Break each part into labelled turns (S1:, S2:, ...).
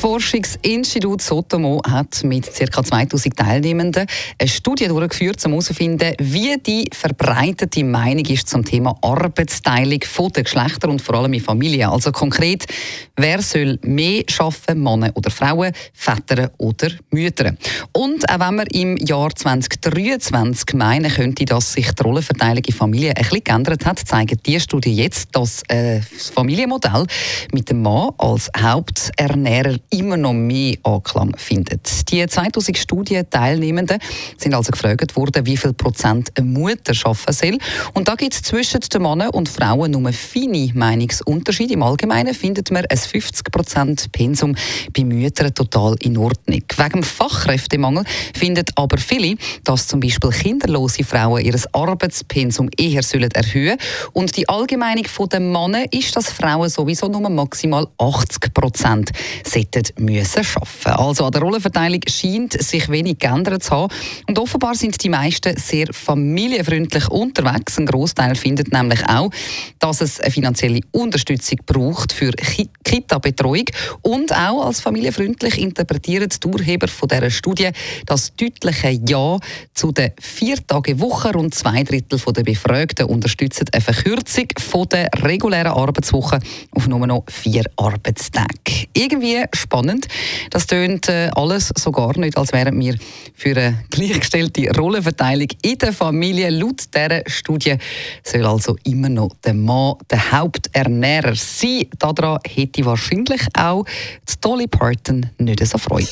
S1: Forschungsinstitut Sotomo hat mit ca. 2000 Teilnehmenden eine Studie durchgeführt, um herauszufinden, wie die verbreitete Meinung ist zum Thema Arbeitsteilung der Geschlechter und vor allem in Familien. Also konkret, wer soll mehr arbeiten, Männer oder Frauen, Väter oder Mütter? Und auch wenn man im Jahr 2023 meinen könnte, dass sich die Rollenverteilung in Familien ein bisschen geändert hat, zeigen die Studie jetzt, dass äh, das Familienmodell mit dem Mann als Haupternährer immer noch mehr Anklang findet. Die 2000 Studienteilnehmenden sind also gefragt worden, wie viel Prozent eine Mutter arbeiten soll. Und da gibt es zwischen den Männern und Frauen nur feine Meinungsunterschiede. Im Allgemeinen findet man ein 50 Prozent Pensum bei Müttern total in Ordnung. Wegen Fachkräftemangel finden aber viele, dass zum Beispiel kinderlose Frauen ihr Arbeitspensum eher sollen erhöhen Und die Allgemeinung der Männer ist, dass Frauen sowieso nur maximal 80 Prozent müssen arbeiten. Also an der Rollenverteilung scheint sich wenig geändert zu haben. Und offenbar sind die meisten sehr familienfreundlich unterwegs. Ein Großteil findet nämlich auch, dass es eine finanzielle Unterstützung braucht für Kita-Betreuung und auch als familienfreundlich interpretieren die Urheber von dieser Studie das deutliche Ja zu der vier Tage Woche. Rund zwei Drittel der Befragten unterstützen eine Verkürzung von der regulären Arbeitswoche auf nur noch vier Arbeitstage. Irgendwie spannend. Das tönt äh, alles so gar nicht, als wären wir für eine gleichgestellte Rollenverteilung in der Familie. Laut dieser Studie soll also immer noch der Mann der Haupternährer sein. Daran hätte wahrscheinlich auch die Dolly Parton nicht so Freude.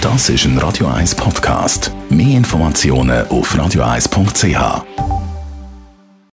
S2: Das ist ein Radio 1 Podcast. Mehr Informationen auf radio1.ch.